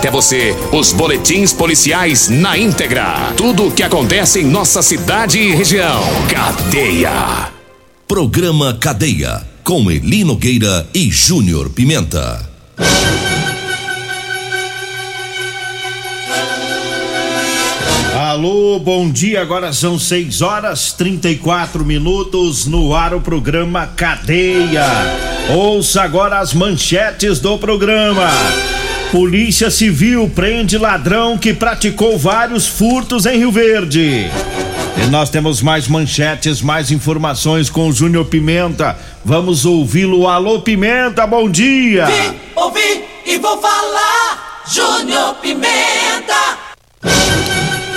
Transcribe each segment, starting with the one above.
até você os boletins policiais na íntegra. Tudo o que acontece em nossa cidade e região. Cadeia. Programa Cadeia. Com Eli Nogueira e Júnior Pimenta. Alô, bom dia. Agora são 6 horas 34 minutos no ar o programa Cadeia. Ouça agora as manchetes do programa. Polícia Civil prende ladrão que praticou vários furtos em Rio Verde. E nós temos mais manchetes, mais informações com o Júnior Pimenta. Vamos ouvi-lo. Alô, Pimenta, bom dia. Vim, ouvi e vou falar. Júnior Pimenta.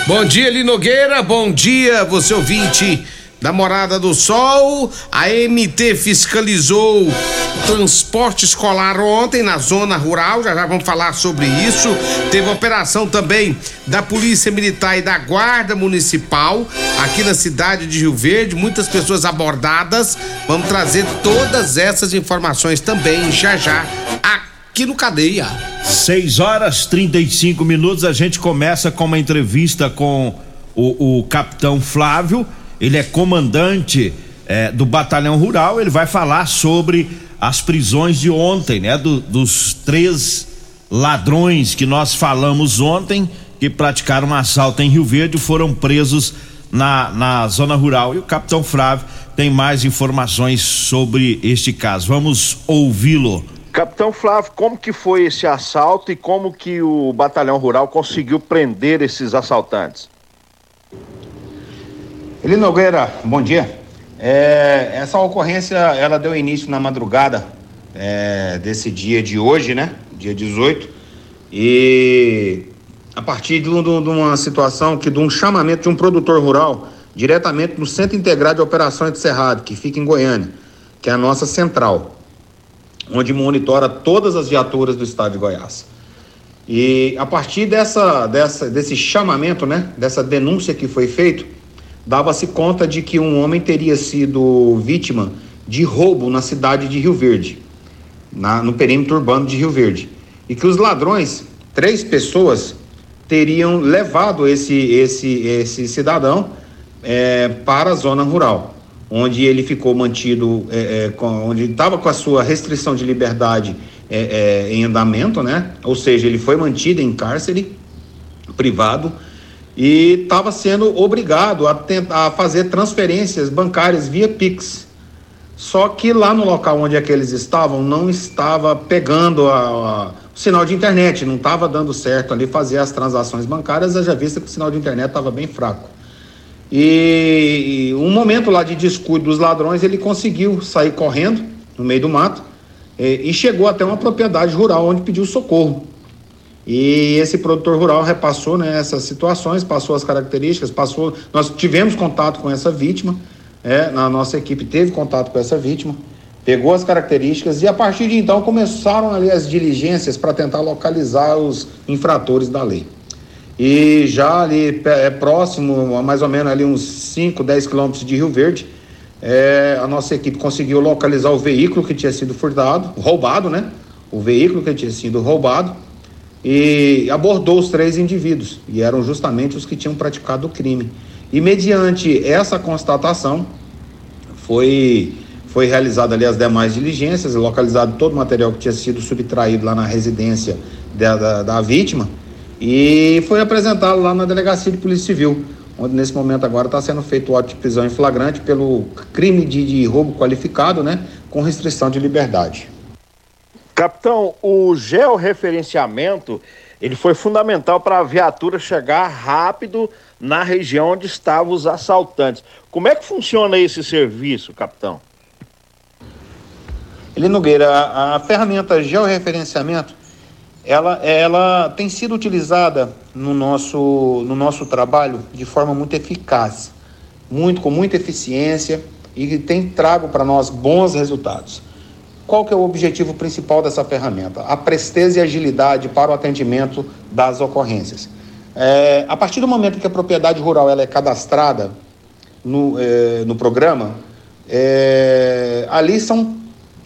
Bom dia, Eli Nogueira. Bom dia, você ouvinte da Morada do Sol. A MT fiscalizou transporte escolar ontem na zona rural. Já já vamos falar sobre isso. Teve operação também da Polícia Militar e da Guarda Municipal aqui na cidade de Rio Verde. Muitas pessoas abordadas. Vamos trazer todas essas informações também já já aqui no Cadeia. 6 horas 35 minutos. A gente começa com uma entrevista com o, o capitão Flávio. Ele é comandante é, do Batalhão Rural. Ele vai falar sobre as prisões de ontem, né? Do, dos três ladrões que nós falamos ontem que praticaram um assalto em Rio Verde foram presos na, na zona rural. E o capitão Flávio tem mais informações sobre este caso. Vamos ouvi-lo. Capitão Flávio, como que foi esse assalto e como que o batalhão rural conseguiu prender esses assaltantes? Eli Nogueira, bom dia. É, essa ocorrência ela deu início na madrugada é, desse dia de hoje, né? Dia 18. E a partir de, de, uma situação que de um chamamento de um produtor rural diretamente no Centro Integrado de Operações de Cerrado, que fica em Goiânia, que é a nossa central, onde monitora todas as viaturas do estado de Goiás. E a partir dessa, dessa, desse chamamento, né, dessa denúncia que foi feito, dava-se conta de que um homem teria sido vítima de roubo na cidade de Rio Verde, na, no perímetro urbano de Rio Verde, e que os ladrões, três pessoas, teriam levado esse, esse, esse cidadão é, para a zona rural, onde ele ficou mantido, é, é, com, onde estava com a sua restrição de liberdade em andamento, né? Ou seja, ele foi mantido em cárcere privado e estava sendo obrigado a, tentar, a fazer transferências bancárias via Pix. Só que lá no local onde aqueles estavam não estava pegando a, a, o sinal de internet, não estava dando certo ali fazer as transações bancárias, já vista que o sinal de internet estava bem fraco. E, e um momento lá de descuido dos ladrões, ele conseguiu sair correndo no meio do mato e, e chegou até uma propriedade rural onde pediu socorro. E esse produtor rural repassou né, essas situações, passou as características, passou. Nós tivemos contato com essa vítima, é, na nossa equipe teve contato com essa vítima, pegou as características e a partir de então começaram ali as diligências para tentar localizar os infratores da lei. E já ali é próximo, a mais ou menos ali uns 5, 10 quilômetros de Rio Verde, é, a nossa equipe conseguiu localizar o veículo que tinha sido furtado, roubado, né? O veículo que tinha sido roubado e abordou os três indivíduos, e eram justamente os que tinham praticado o crime. E mediante essa constatação, foi, foi realizada ali as demais diligências, localizado todo o material que tinha sido subtraído lá na residência da, da, da vítima, e foi apresentado lá na delegacia de polícia civil, onde nesse momento agora está sendo feito o auto de prisão em flagrante pelo crime de, de roubo qualificado, né, com restrição de liberdade. Capitão, o georreferenciamento ele foi fundamental para a viatura chegar rápido na região onde estavam os assaltantes. Como é que funciona esse serviço, capitão? Ele Nogueira, a, a ferramenta georreferenciamento, ela, ela tem sido utilizada no nosso, no nosso trabalho de forma muito eficaz, muito com muita eficiência e tem trago para nós bons resultados. Qual que é o objetivo principal dessa ferramenta? A presteza e agilidade para o atendimento das ocorrências. É, a partir do momento que a propriedade rural ela é cadastrada no, é, no programa, é, ali são,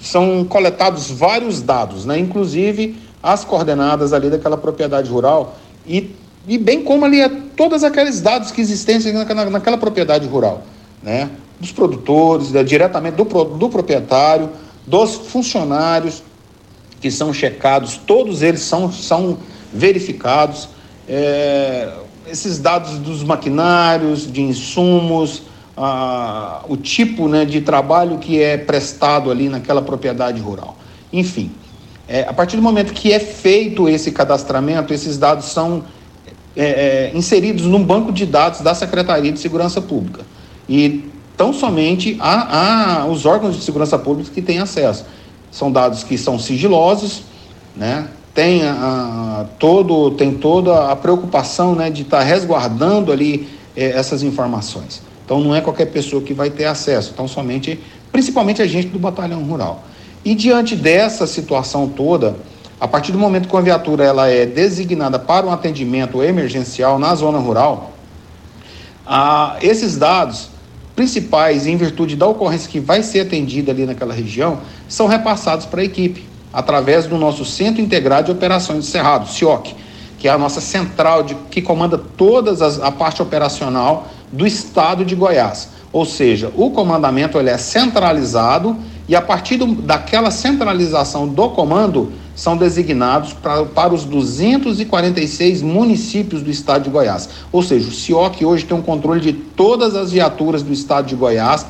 são coletados vários dados, né? inclusive as coordenadas ali daquela propriedade rural e, e bem como ali é todos aqueles dados que existem naquela, naquela propriedade rural, né? dos produtores, diretamente do, do proprietário, dos funcionários que são checados, todos eles são, são verificados. É, esses dados dos maquinários, de insumos, ah, o tipo né, de trabalho que é prestado ali naquela propriedade rural. Enfim, é, a partir do momento que é feito esse cadastramento, esses dados são é, é, inseridos num banco de dados da Secretaria de Segurança Pública. E tão somente a, a, os órgãos de segurança pública que têm acesso. São dados que são sigilosos, né? tem, a, todo, tem toda a preocupação né, de estar tá resguardando ali eh, essas informações. Então não é qualquer pessoa que vai ter acesso, então somente, principalmente a gente do batalhão rural. E diante dessa situação toda, a partir do momento que a viatura ela é designada para um atendimento emergencial na zona rural, a, esses dados principais, em virtude da ocorrência que vai ser atendida ali naquela região, são repassados para a equipe, através do nosso Centro Integrado de Operações de Cerrado, CIOC, que é a nossa central de, que comanda toda a parte operacional do estado de Goiás. Ou seja, o comandamento ele é centralizado e a partir do, daquela centralização do comando, são designados pra, para os 246 municípios do estado de Goiás. Ou seja, o CIOC hoje tem um controle de todas as viaturas do estado de Goiás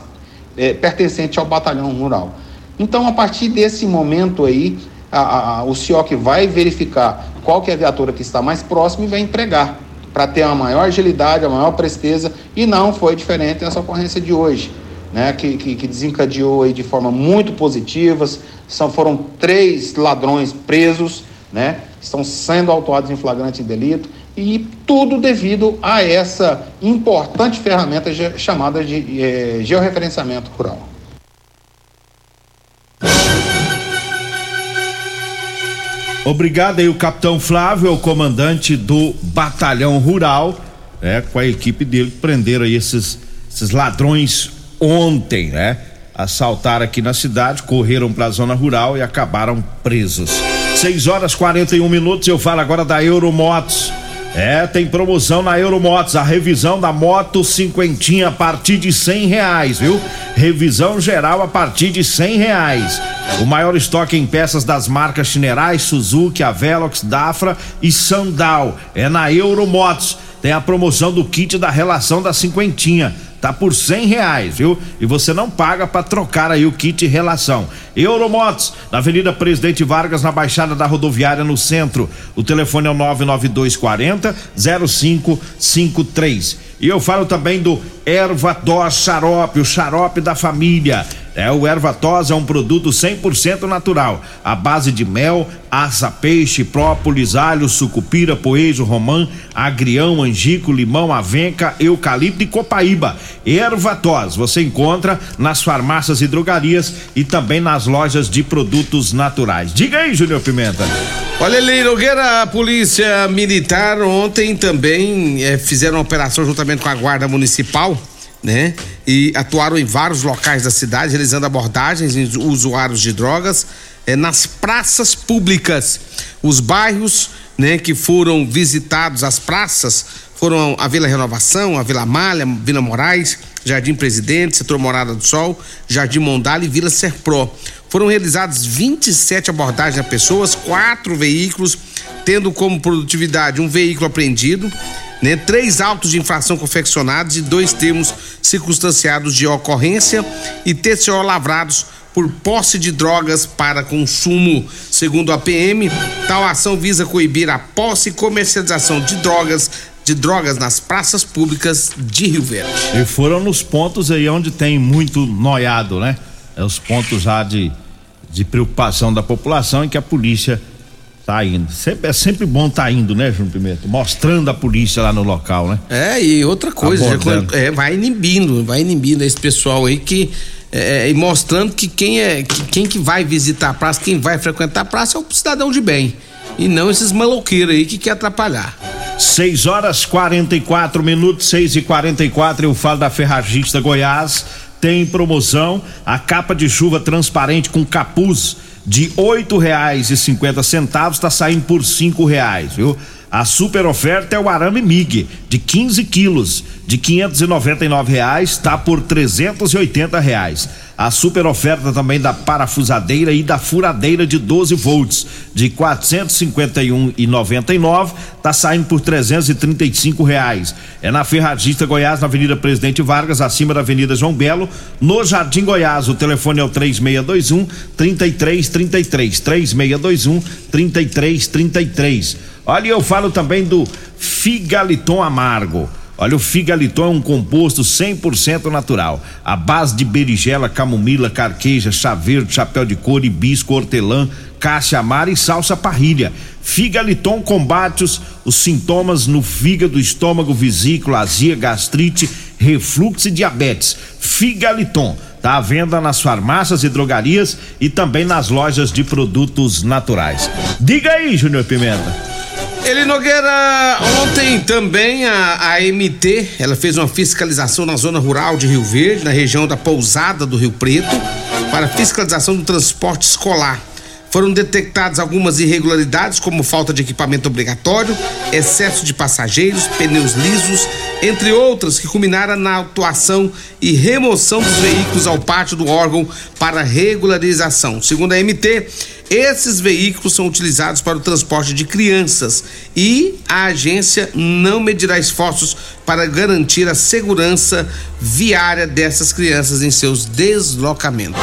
é, pertencente ao batalhão rural. Então, a partir desse momento aí, a, a, o CIOC vai verificar qual que é a viatura que está mais próxima e vai empregar para ter uma maior agilidade, a maior presteza, e não foi diferente essa ocorrência de hoje né, que, que, que, desencadeou aí de forma muito positiva. São, foram três ladrões presos, né, estão sendo autuados em flagrante delito, e tudo devido a essa importante ferramenta chamada de é, georreferenciamento rural. Obrigado aí o capitão Flávio, o comandante do batalhão rural, é, com a equipe dele prenderam aí esses, esses ladrões ontem, né? Assaltaram aqui na cidade, correram para a zona rural e acabaram presos. 6 horas 41 minutos. Eu falo agora da Euromotos. É, tem promoção na Euromotos, a revisão da moto cinquentinha a partir de cem reais, viu? Revisão geral a partir de cem reais. O maior estoque em peças das marcas Chinerais, Suzuki, Avelox, Dafra e Sandal é na Euromotos. Tem a promoção do kit da relação da cinquentinha tá por cem reais, viu? E você não paga para trocar aí o kit relação. Euromotos, na Avenida Presidente Vargas, na Baixada da Rodoviária, no centro. O telefone é o 99240 0553. E eu falo também do Erva Tos Xarope, o xarope da família. É, o erva tos é um produto 100% natural, à base de mel, asa, peixe, própolis, alho, sucupira, poejo, romã, agrião, angico, limão, avenca, eucalipto e copaíba. Erva tos você encontra nas farmácias e drogarias e também nas lojas de produtos naturais. Diga aí, Júnior Pimenta. Olha, Lei Nogueira, a polícia militar ontem também eh, fizeram uma operação juntamente com a guarda municipal né? E atuaram em vários locais da cidade, realizando abordagens em usuários de drogas eh, nas praças públicas. Os bairros, né, que foram visitados, as praças, foram a Vila Renovação, a Vila Malha, Vila Moraes, Jardim Presidente, Setor Morada do Sol, Jardim Mondale e Vila Serpro. Foram realizadas 27 abordagens a pessoas, quatro veículos, tendo como produtividade um veículo apreendido, né? Três autos de infração confeccionados e dois termos circunstanciados de ocorrência e TCO lavrados por posse de drogas para consumo. Segundo a PM, tal ação visa coibir a posse e comercialização de drogas de drogas nas praças públicas de Rio Verde. E foram nos pontos aí onde tem muito noiado, né? É os pontos já de, de preocupação da população em que a polícia Tá indo. Sempre, é sempre bom tá indo, né, João Pimenta? Mostrando a polícia lá no local, né? É, e outra coisa, já, é, vai inibindo, vai inibindo esse pessoal aí que. É, e mostrando que quem é que, quem que vai visitar a praça, quem vai frequentar a praça é o cidadão de bem. E não esses maloqueiros aí que quer atrapalhar. 6 horas 44 minutos, 6 e 44 eu falo da Ferragista Goiás. Tem promoção, a capa de chuva transparente com capuz de e cinquenta centavos está saindo por cinco reais, viu? A super oferta é o arame MIG de 15 quilos de 599 reais está por 380 reais. A super oferta também da parafusadeira e da furadeira de 12 volts de 451,99 tá saindo por 335 reais. É na Ferragista Goiás, na Avenida Presidente Vargas, acima da Avenida João Belo, no Jardim Goiás. O telefone é o 3621 3333 3621 3333. Olha, eu falo também do Figaliton Amargo. Olha, o Figaliton é um composto 100% natural. A base de berigela, camomila, carqueja, chá verde, chapéu de couro, hibisco, hortelã, caixa amara e salsa parrilha. Figaliton combate os, os sintomas no fígado, estômago, vesícula, azia, gastrite, refluxo e diabetes. Figaliton. Tá à venda nas farmácias e drogarias e também nas lojas de produtos naturais. Diga aí, Júnior Pimenta. Ele Nogueira, ontem também a, a MT, ela fez uma fiscalização na zona rural de Rio Verde, na região da Pousada do Rio Preto, para fiscalização do transporte escolar. Foram detectadas algumas irregularidades, como falta de equipamento obrigatório, excesso de passageiros, pneus lisos, entre outras, que culminaram na atuação e remoção dos veículos ao pátio do órgão para regularização. Segundo a MT, esses veículos são utilizados para o transporte de crianças e a agência não medirá esforços para garantir a segurança viária dessas crianças em seus deslocamentos.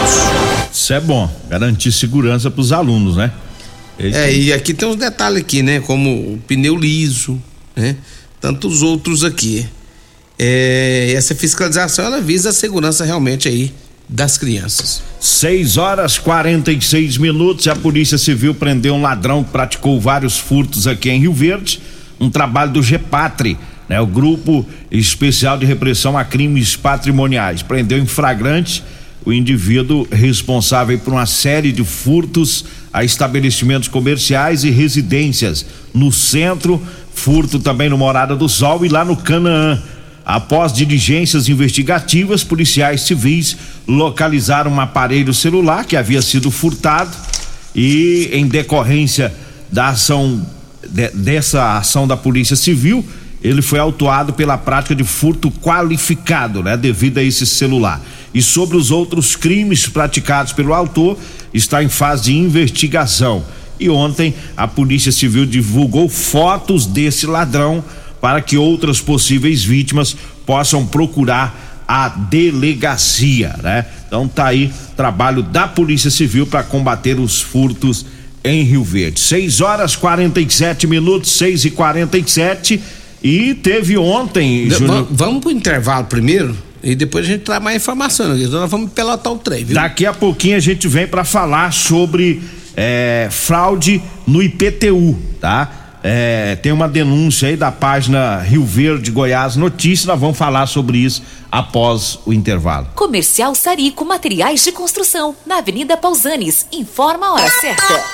Isso é bom, garantir segurança para os alunos, né? É, e aqui tem uns detalhes aqui, né? Como o pneu liso, né? Tantos outros aqui. É, essa fiscalização ela visa a segurança realmente aí das crianças. 6 horas 46 minutos. A Polícia Civil prendeu um ladrão que praticou vários furtos aqui em Rio Verde. Um trabalho do GEPATRE, né? O Grupo Especial de Repressão a Crimes Patrimoniais. Prendeu em flagrante o indivíduo responsável por uma série de furtos a estabelecimentos comerciais e residências no centro, furto também no Morada do Sol e lá no Canaã. Após diligências investigativas, policiais civis localizaram um aparelho celular que havia sido furtado e, em decorrência da ação de- dessa ação da Polícia Civil, ele foi autuado pela prática de furto qualificado, né, devido a esse celular. E sobre os outros crimes praticados pelo autor, está em fase de investigação. E ontem a Polícia Civil divulgou fotos desse ladrão para que outras possíveis vítimas possam procurar a delegacia, né? Então tá aí trabalho da Polícia Civil para combater os furtos em Rio Verde. 6 horas 47 minutos, 6 e 47 e teve ontem, Júnior, va- vamos pro intervalo primeiro e depois a gente traz mais informação. Né? Então nós vamos pelotar o trem, viu? Daqui a pouquinho a gente vem para falar sobre é, fraude no IPTU, tá? É, tem uma denúncia aí da página Rio Verde Goiás Notícias, nós vamos falar sobre isso após o intervalo. Comercial Sarico Materiais de Construção, na Avenida Pausanes. Informa a hora certa.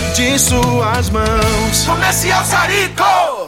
de suas mãos. Comercial Sarico.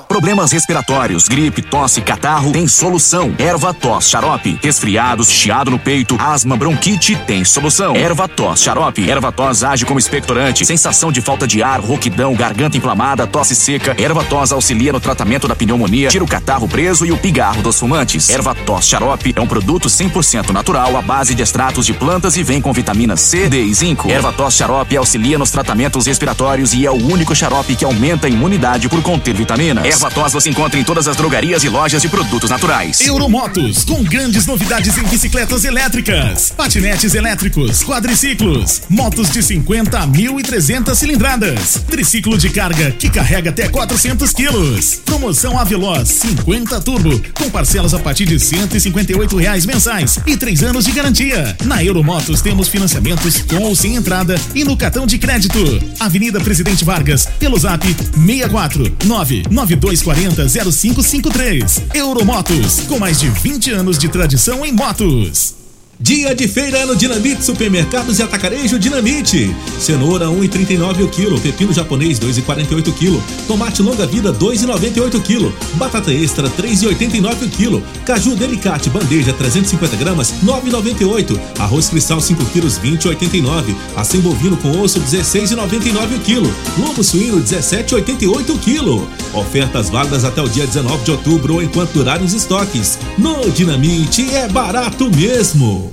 Problemas respiratórios, gripe, tosse, catarro, tem solução. Erva tos, xarope. Resfriados, chiado no peito, asma, bronquite, tem solução. Erva tos, xarope. Erva tos age como expectorante. Sensação de falta de ar, rouquidão, garganta inflamada, tosse seca. Erva tos auxilia no tratamento da pneumonia, tira o catarro preso e o pigarro dos fumantes. Erva tos xarope é um produto 100% natural à base de extratos de plantas e vem com vitamina C, D e zinco. Erva tos xarope auxilia nos tratamentos respiratórios respiratórios e é o único xarope que aumenta a imunidade por conter vitaminas. Erva tos você encontra em todas as drogarias e lojas de produtos naturais. Euromotos, com grandes novidades em bicicletas elétricas, patinetes elétricos, quadriciclos, motos de 50 a 1.300 cilindradas, triciclo de carga que carrega até 400 quilos. Promoção Aveloz 50 Turbo, com parcelas a partir de 158 reais mensais e três anos de garantia. Na Euromotos temos financiamentos com ou sem entrada e no cartão de crédito. Avenida Presidente Vargas, pelo zap 64 99240 0553. Euromotos, com mais de 20 anos de tradição em motos. Dia de feira no Dinamite Supermercados e Atacarejo Dinamite. Cenoura 1,39 o quilo, pepino japonês 2,48 o quilo, tomate longa vida 2,98 o quilo, batata extra 3,89 o quilo, caju delicate bandeja 350 gramas 9,98, arroz cristal 5 quilos 20,89, acém bovino com osso 16,99 o quilo, lombo suíno 17,88 o quilo. Ofertas válidas até o dia 19 de outubro ou enquanto durarem os estoques. No Dinamite é barato mesmo.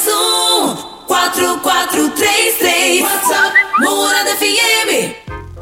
3621 4433 WhatsApp Morada FM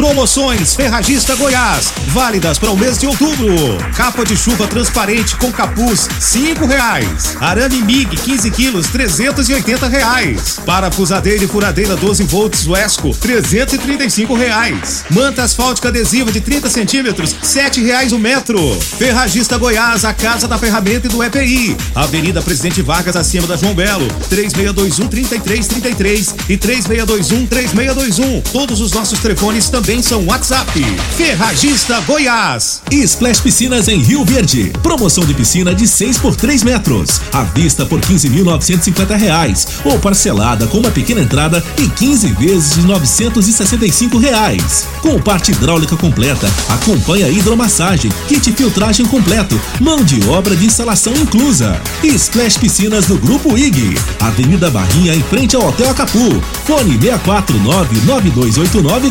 Promoções Ferragista Goiás, válidas para o mês de outubro. Capa de chuva transparente com capuz, cinco reais. Arame MIG, 15 quilos, 380 reais. Parafusadeira e furadeira 12 volts Wesco, 335 reais. Manta asfáltica adesiva de 30 centímetros, sete reais o metro. Ferragista Goiás, a casa da ferramenta e do EPI. Avenida Presidente Vargas, acima da João Belo, 3621 3333 e 3621 3621. Todos os nossos telefones também são WhatsApp. Ferragista Goiás. Splash Piscinas em Rio Verde. Promoção de piscina de 6 por 3 metros. À vista por 15.950 reais. Ou parcelada com uma pequena entrada e 15 vezes de 965 reais. Com parte hidráulica completa, acompanha hidromassagem, kit filtragem completo, mão de obra de instalação inclusa. Splash Piscinas do Grupo IG. Avenida Barrinha em frente ao Hotel Acapu. Fone 649 9289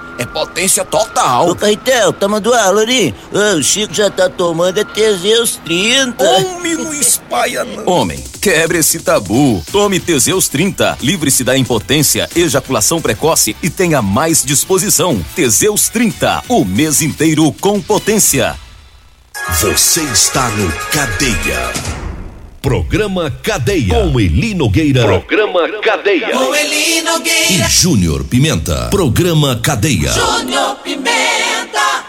é potência total. Ô, Caetel, tá mandando aula ali? O Chico já tá tomando é Teseus 30. Homem, não espalha não. Homem, quebre esse tabu. Tome Teseus 30. Livre-se da impotência, ejaculação precoce e tenha mais disposição. Teseus 30. O mês inteiro com potência. Você está no Cadeia. Programa Cadeia. Com Eli Nogueira. Programa Cadeia. Com Eli Nogueira. E Júnior Pimenta. Programa Cadeia. Júnior Pimenta.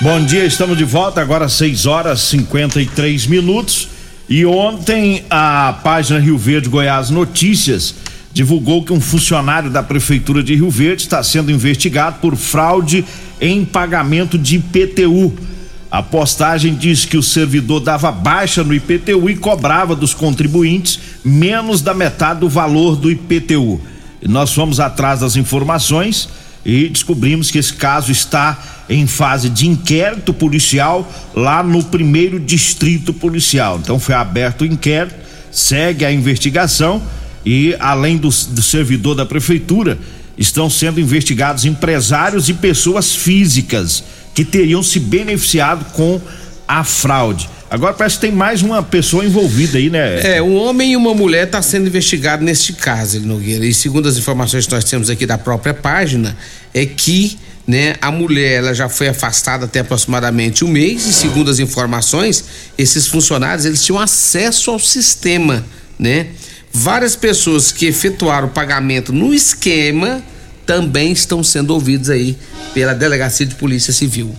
Bom dia, estamos de volta agora às 6 horas 53 minutos. E ontem a página Rio Verde Goiás Notícias divulgou que um funcionário da prefeitura de Rio Verde está sendo investigado por fraude em pagamento de IPTU. A postagem diz que o servidor dava baixa no IPTU e cobrava dos contribuintes menos da metade do valor do IPTU. Nós fomos atrás das informações e descobrimos que esse caso está em fase de inquérito policial lá no primeiro distrito policial. Então foi aberto o inquérito, segue a investigação e além do, do servidor da prefeitura estão sendo investigados empresários e pessoas físicas que teriam se beneficiado com a fraude. Agora parece que tem mais uma pessoa envolvida aí, né? É, um homem e uma mulher está sendo investigado neste caso, Nogueira. E segundo as informações que nós temos aqui da própria página, é que né, a mulher ela já foi afastada até aproximadamente um mês e segundo as informações, esses funcionários eles tinham acesso ao sistema, né? Várias pessoas que efetuaram o pagamento no esquema também estão sendo ouvidos aí pela Delegacia de Polícia Civil.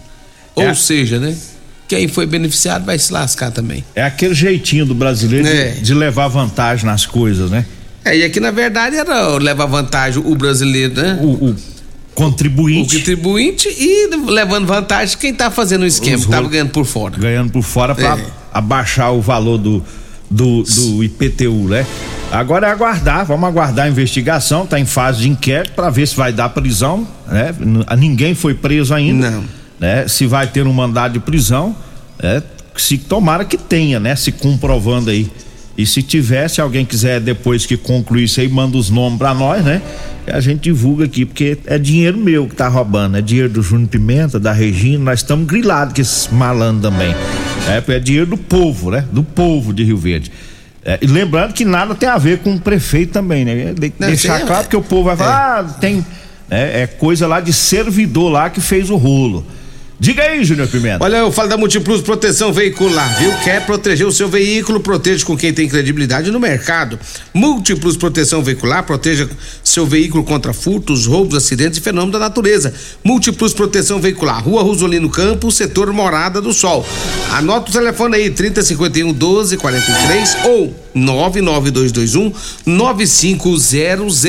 Ou É. seja, né? Quem foi beneficiado vai se lascar também. É aquele jeitinho do brasileiro de- É. de, levar vantagem nas coisas, né? É, e aqui na verdade era levar vantagem o brasileiro, né? O, o contribuinte. O contribuinte e levando vantagem quem tá fazendo o esquema, Os tava ganhando por fora. Ganhando por fora para É. abaixar o valor do, do, do IPTU, né? Agora é aguardar, vamos aguardar a investigação, tá em fase de inquérito para ver se vai dar prisão, né? Ninguém foi preso ainda. Não. Né? Se vai ter um mandado de prisão, né? Se tomara que tenha, né? Se comprovando aí. E se tiver, se alguém quiser depois que concluir isso aí, manda os nomes pra nós, né? E a gente divulga aqui, porque é dinheiro meu que tá roubando, é dinheiro do Júnior Pimenta, da Regina, nós estamos grilados com esses malandros também. É, é dinheiro do povo, né? Do povo de Rio Verde. É, e lembrando que nada tem a ver com o prefeito também, né? De- Não, deixar isso aí é- claro que o povo vai falar, ah, tem. É, é coisa lá de servidor lá que fez o rolo. Diga aí, Júnior Pimenta. Olha, eu falo da Multiplus Proteção Veicular, viu? Quer proteger o seu veículo, proteja com quem tem credibilidade no mercado. Múltiplos Proteção Veicular, proteja seu veículo contra furtos, roubos, acidentes e fenômenos da natureza. Múltiplos Proteção Veicular, Rua Rosolino Campos, setor Morada do Sol. Anota o telefone aí, 3051 1243 ou 99221 9500.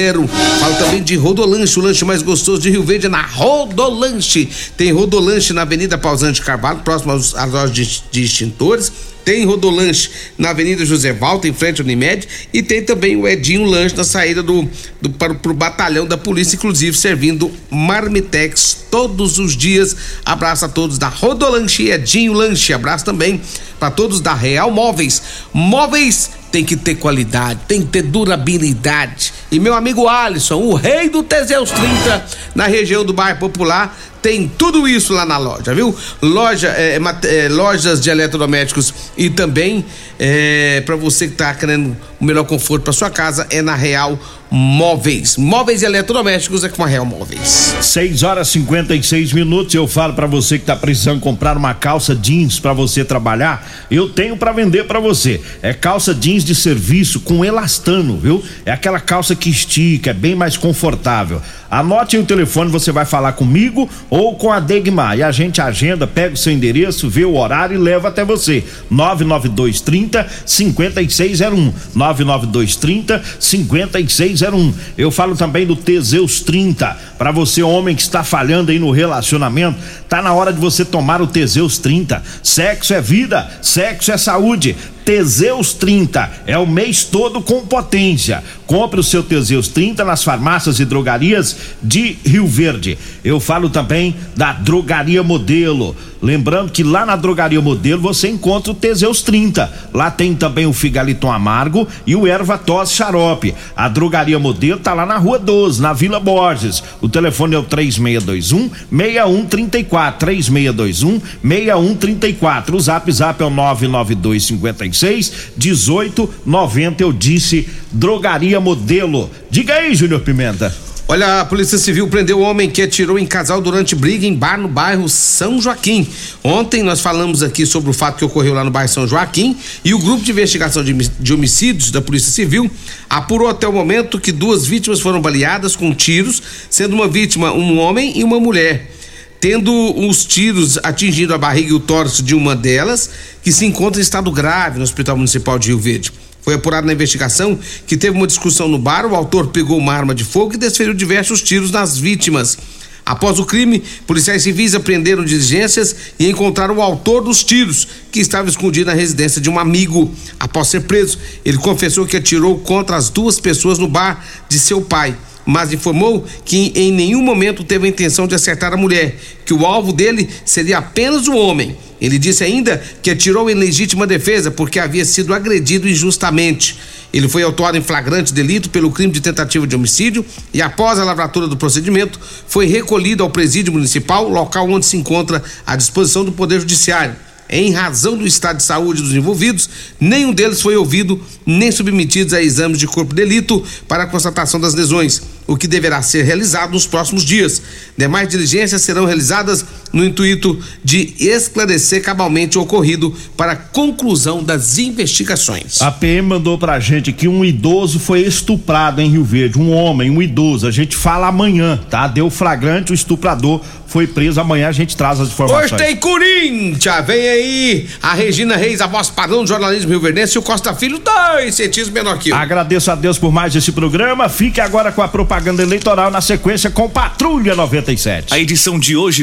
Falo também de Rodolanche, o lanche mais gostoso de Rio Verde é na Rodolanche. Tem Rodolanche na Avenida Pausante Carvalho, próximo às lojas de, de extintores. Tem Rodolanche na Avenida José Valta, em frente ao Unimed. E tem também o Edinho Lanche na saída do, do, para, o batalhão da polícia, inclusive servindo Marmitex todos os dias. Abraço a todos da Rodolanche e Edinho Lanche. Abraço também para todos da Real Móveis. Móveis tem que ter qualidade, tem que ter durabilidade. E meu amigo Alisson, o rei do Teseus 30, na região do bairro Popular, tem tudo isso lá na loja, viu? Loja, é, mate- é, lojas de eletrodomésticos e também é, para você que tá querendo o melhor conforto para sua casa é na Real Móveis. Móveis e eletrodomésticos é com a Real Móveis. 6 horas e 56 minutos. Eu falo pra você que tá precisando comprar uma calça jeans pra você trabalhar. Eu tenho pra vender pra você. É calça jeans de serviço com elastano, viu? É aquela calça que estica, é bem mais confortável. Anote aí o telefone, você vai falar comigo ou com a Degmar. E a gente agenda, pega o seu endereço, vê o horário e leva até você. 99230 5601. 99230 5601. Eu falo também do Teseus 30. Pra você, homem que está falhando aí no relacionamento, tá na hora de você tomar o Teseus 30. Sexo é vida, sexo é saúde. Teseus 30 é o mês todo com potência. Compre o seu Teseus 30 nas farmácias e drogarias de Rio Verde. Eu falo também da Drogaria Modelo. Lembrando que lá na Drogaria Modelo você encontra o Teseus 30. Lá tem também o Figaliton Amargo e o Erva Tos Xarope. A Drogaria Modelo tá lá na Rua 12, na Vila Borges. O telefone é o 3621 6134. 3621 6134. O Zap Zap é o 992 56 1890. Eu disse Drogaria Modelo. Diga aí, Júnior Pimenta. Olha, a Polícia Civil prendeu o homem que atirou em casal durante briga em bar no bairro São Joaquim. Ontem nós falamos aqui sobre o fato que ocorreu lá no bairro São Joaquim e o grupo de investigação de, homicídios da Polícia Civil apurou até o momento que duas vítimas foram baleadas com tiros, sendo uma vítima um homem e uma mulher. Tendo os tiros atingindo a barriga e o torso de uma delas, que se encontra em estado grave no Hospital Municipal de Rio Verde. Foi apurado na investigação que teve uma discussão no bar, o autor pegou uma arma de fogo e desferiu diversos tiros nas vítimas. Após o crime, policiais civis apreenderam diligências e encontraram o autor dos tiros, que estava escondido na residência de um amigo. Após ser preso, ele confessou que atirou contra as duas pessoas no bar de seu pai. Mas informou que em nenhum momento teve a intenção de acertar a mulher, que o alvo dele seria apenas o homem. Ele disse ainda que atirou em legítima defesa porque havia sido agredido injustamente. Ele foi autuado em flagrante delito pelo crime de tentativa de homicídio e, após a lavratura do procedimento, foi recolhido ao presídio municipal, local onde se encontra à disposição do Poder Judiciário. Em razão do estado de saúde dos envolvidos, nenhum deles foi ouvido nem submetidos a exames de corpo de delito para constatação das lesões, o que deverá ser realizado nos próximos dias. Demais diligências serão realizadas no intuito de esclarecer cabalmente o ocorrido para a conclusão das investigações. A PM mandou pra gente que um idoso foi estuprado em Rio Verde, um homem, um idoso. A gente fala amanhã, tá? Deu flagrante, o estuprador foi preso. Amanhã a gente traz as informações. Hoje tem Corinthians, vem aí a Regina Reis, a voz padrão do jornalismo rio verdense e o Costa Filho, dois centímetros menor que eu. Agradeço a Deus por mais esse programa. Fique agora com a propaganda eleitoral na sequência com Patrulha 97. A edição de hoje